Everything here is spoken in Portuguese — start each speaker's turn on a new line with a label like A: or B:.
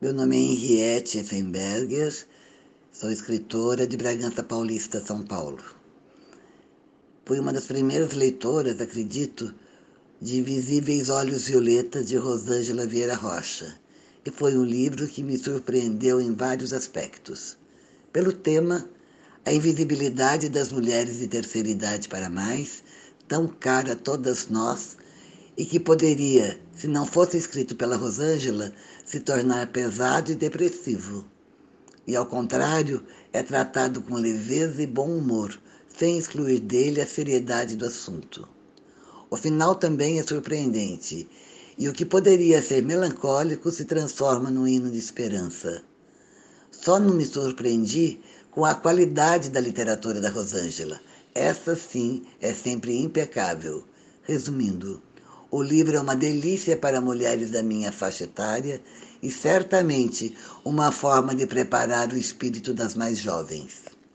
A: Meu nome é Henriette Effenberger, sou escritora de Bragança Paulista, São Paulo. Fui uma das primeiras leitoras, acredito, de Invisíveis Olhos Violetas de Rosângela Vieira Rocha, e foi um livro que me surpreendeu em vários aspectos. Pelo tema, a invisibilidade das mulheres de terceira idade para mais, tão cara a todas nós, e que poderia, se não fosse escrito pela Rosângela, se tornar pesado e depressivo. E, ao contrário, é tratado com leveza e bom humor, sem excluir dele a seriedade do assunto. O final também é surpreendente, e o que poderia ser melancólico se transforma num hino de esperança. Só não me surpreendi com a qualidade da literatura da Rosângela. Essa sim é sempre impecável. Resumindo, o livro é uma delícia para mulheres da minha faixa etária e certamente uma forma de preparar o espírito das mais jovens.